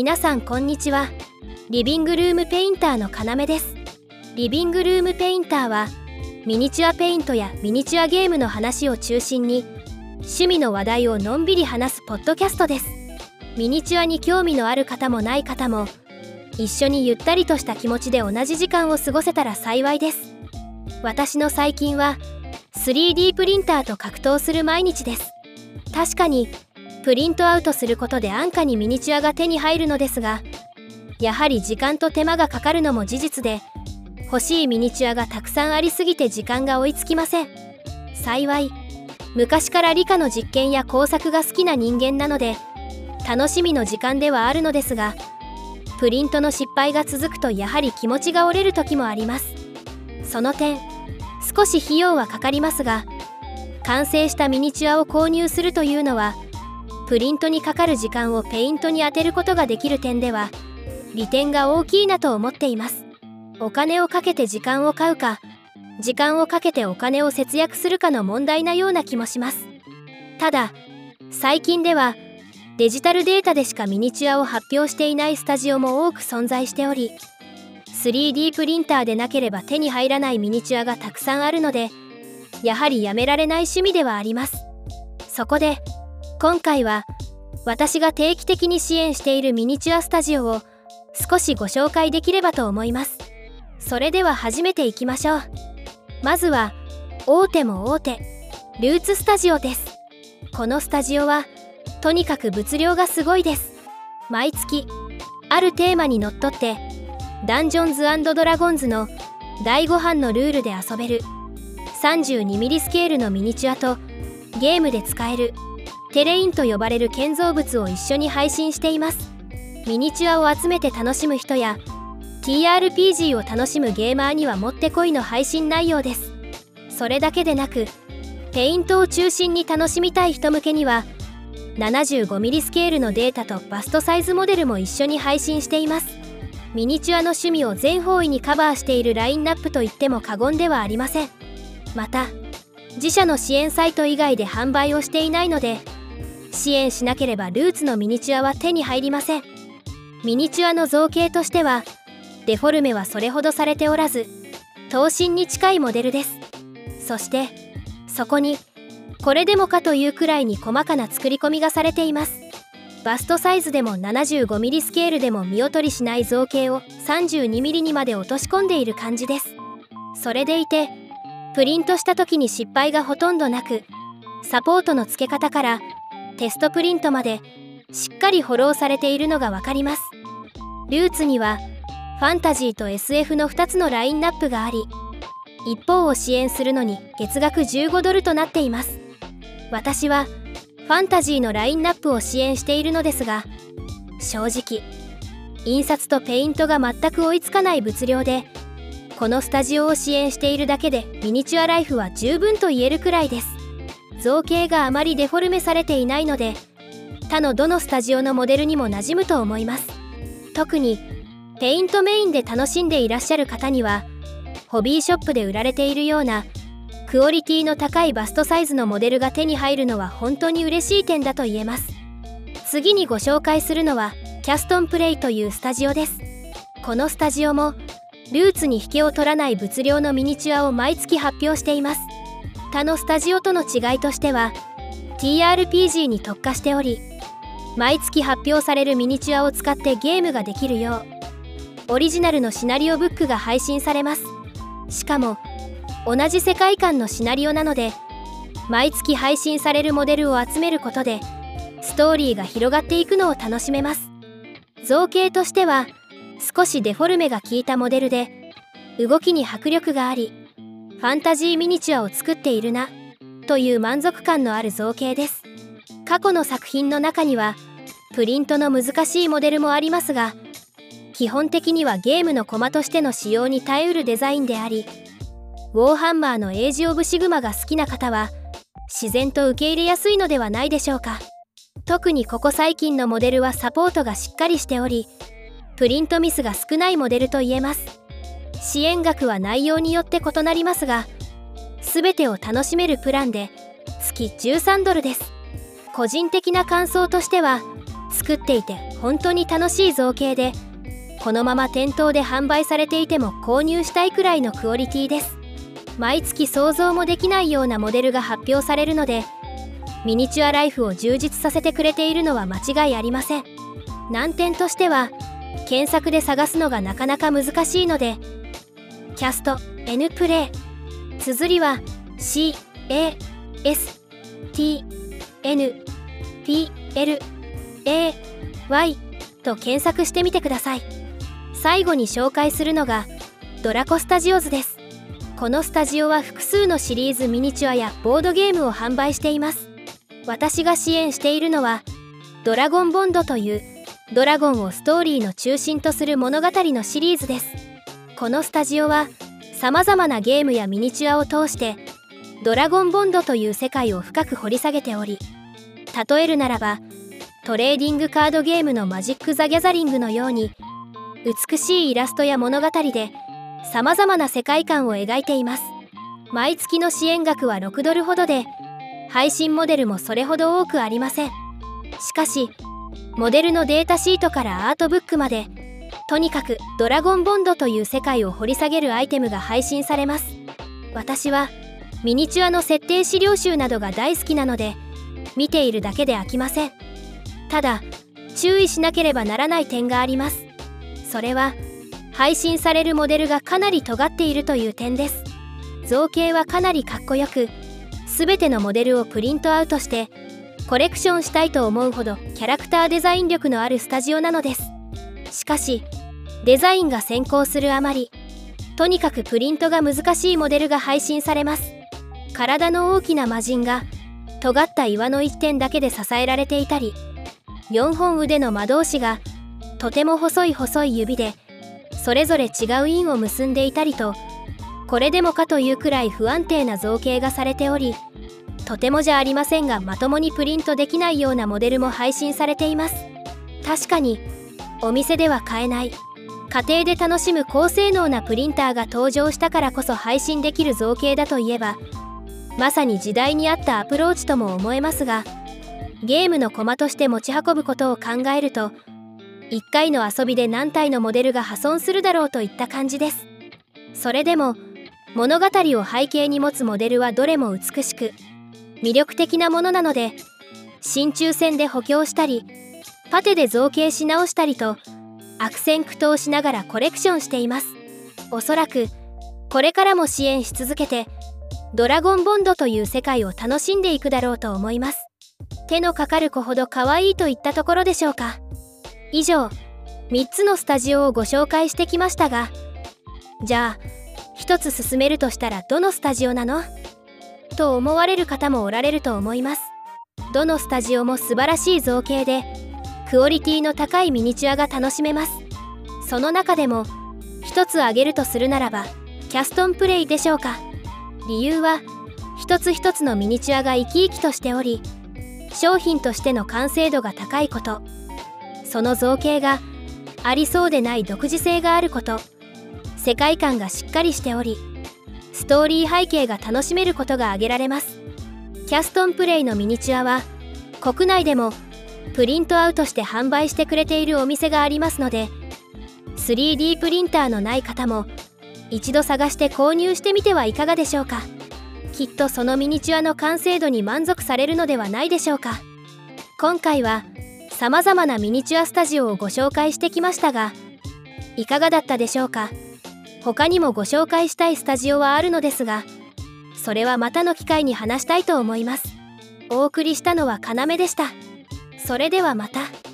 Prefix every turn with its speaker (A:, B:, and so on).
A: 皆さんこんにちは。リビングルームペインターの要です。リビングルームペインターはミニチュアペイントやミニチュアゲームの話を中心に趣味の話題をのんびり話すポッドキャストです。ミニチュアに興味のある方もない方も一緒にゆったりとした気持ちで同じ時間を過ごせたら幸いです。私の最近は 3D プリンターと格闘する毎日です。確かにプリントアウトすることで安価にミニチュアが手に入るのですがやはり時間と手間がかかるのも事実で欲しいミニチュアがたくさんありすぎて時間が追いつきません。幸い昔から理科の実験や工作が好きな人間なので楽しみの時間ではあるのですがプリントの失敗が続くとやはり気持ちが折れる時もあります。その点少し費用はかかりますが完成したミニチュアを購入するというのはプリントにかかる時間をペイントに当てることができる点では利点が大きいなと思っています。お金をかけて時間を買うか時間をかけてお金を節約するかの問題なような気もします。ただ最近ではデジタルデータでしかミニチュアを発表していないスタジオも多く存在しており 3D プリンターでなければ手に入らないミニチュアがたくさんあるのでやはりやめられない趣味ではあります。そこで今回は私が定期的に支援しているミニチュアスタジオを少しご紹介できればと思います。それでは始めていきましょう。まずは大手も大手ルーツスタジオです。このスタジオはとにかく物量がすごいです。毎月あるテーマにのっとってダンジョンズドラゴンズの第5版のルールで遊べる 32mm スケールのミニチュアとゲームで使えるテレインと呼ばれる建造物を一緒に配信しています。ミニチュアを集めて楽しむ人や TRPG を楽しむゲーマーにはもってこいの配信内容です。それだけでなくペイントを中心に楽しみたい人向けには 75mm スケールのデータとバストサイズモデルも一緒に配信しています。ミニチュアの趣味を全方位にカバーしているラインナップと言っても過言ではありません。また自社の支援サイト以外で販売をしていないので支援しなければルーツのミニチュアは手に入りません。ミニチュアの造形としてはデフォルメはそれほどされておらず等身に近いモデルです。そしてそこにこれでもかというくらいに細かな作り込みがされています。バストサイズでも 75mm スケールでも見劣りしない造形を 32mm にまで落とし込んでいる感じです。それでいてプリントした時に失敗がほとんどなくサポートの付け方からテストプリントまでしっかりフォローされているのが分かります。ルーツにはファンタジーと SF の2つのラインナップがあり一方を支援するのに月額15ドルとなっています。私はファンタジーのラインナップを支援しているのですが正直印刷とペイントが全く追いつかない物量でこのスタジオを支援しているだけでミニチュアライフは十分と言えるくらいです。造形があまりデフォルメされていないので他のどのスタジオのモデルにも馴染むと思います。特にペイントメインで楽しんでいらっしゃる方にはホビーショップで売られているようなクオリティの高いバストサイズのモデルが手に入るのは本当に嬉しい点だと言えます。次にご紹介するのはキャストンプレイというスタジオです。このスタジオもルーツに引けを取らない物量のミニチュアを毎月発表しています。他のスタジオとの違いとしては TRPG に特化しており毎月発表されるミニチュアを使ってゲームができるようオリジナルのシナリオブックが配信されます。しかも同じ世界観のシナリオなので毎月配信されるモデルを集めることでストーリーが広がっていくのを楽しめます。造形としては少しデフォルメが効いたモデルで動きに迫力がありファンタジーミニチュアを作っているなという満足感のある造形です。過去の作品の中にはプリントの難しいモデルもありますが基本的にはゲームのコマとしての使用に耐えうるデザインでありウォーハンマーのエイジ・オブ・シグマが好きな方は自然と受け入れやすいのではないでしょうか。特にここ最近のモデルはサポートがしっかりしておりプリントミスが少ないモデルと言えます。支援額は内容によって異なりますが全てを楽しめるプランで月13ドルです。個人的な感想としては作っていて本当に楽しい造形でこのまま店頭で販売されていても購入したいくらいのクオリティです。毎月想像もできないようなモデルが発表されるのでミニチュアライフを充実させてくれているのは間違いありません。難点としては検索で探すのがなかなか難しいのでキャスト N プレイ。綴りは C A S T N P L A Y と検索してみてください。最後に紹介するのがドラコスタジオズです。このスタジオは複数のシリーズミニチュアやボードゲームを販売しています。私が支援しているのはドラゴンボンドというドラゴンをストーリーの中心とする物語のシリーズです。このスタジオは様々なゲームやミニチュアを通してドラゴンボンドという世界を深く掘り下げており例えるならばトレーディングカードゲームのマジック・ザ・ギャザリングのように美しいイラストや物語で様々な世界観を描いています。毎月の支援額は6ドルほどで配信モデルもそれほど多くありません。しかしモデルのデータシートからアートブックまでとにかくドラゴンボンドという世界を掘り下げるアイテムが配信されます。私はミニチュアの設定資料集などが大好きなので見ているだけで飽きません。ただ注意しなければならない点があります。それは配信されるモデルがかなり尖っているという点です。造形はかなりかっこよく全てのモデルをプリントアウトしてコレクションしたいと思うほどキャラクターデザイン力のあるスタジオなのです。しかしデザインが先行するあまりとにかくプリントが難しいモデルが配信されます。体の大きな魔人が尖った岩の一点だけで支えられていたり4本腕の魔導士がとても細い細い指でそれぞれ違う印を結んでいたりとこれでもかというくらい不安定な造形がされておりとてもじゃありませんがまともにプリントできないようなモデルも配信されています。確かにお店では買えない。家庭で楽しむ高性能なプリンターが登場したからこそ配信できる造形だといえばまさに時代に合ったアプローチとも思えますがゲームの駒として持ち運ぶことを考えると1回の遊びで何体のモデルが破損するだろうといった感じです。それでも物語を背景に持つモデルはどれも美しく魅力的なものなので真鍮線で補強したりパテで造形し直したりと悪戦苦闘しながらコレクションしています。おそらくこれからも支援し続けてドラゴンボンドという世界を楽しんでいくだろうと思います。手のかかる子ほど可愛いといったところでしょうか。以上3つのスタジオをご紹介してきましたがじゃあ1つ進めるとしたらどのスタジオなの？と思われる方もおられると思います。どのスタジオも素晴らしい造形でクオリティの高いミニチュアが楽しめます。その中でも1つ挙げるとするならばキャストンプレイでしょうか。理由は一つ一つのミニチュアが生き生きとしており商品としての完成度が高いこと。その造形がありそうでない独自性があること。世界観がしっかりしておりストーリー背景が楽しめることが挙げられます。キャストンプレイのミニチュアは国内でもプリントアウトして販売してくれているお店がありますので 3D プリンターのない方も一度探して購入してみてはいかがでしょうか。きっとそのミニチュアの完成度に満足されるのではないでしょうか。今回は様々なミニチュアスタジオをご紹介してきましたがいかがだったでしょうか。他にもご紹介したいスタジオはあるのですがそれはまたの機会に話したいと思います。お送りしたのは要でした。それではまた。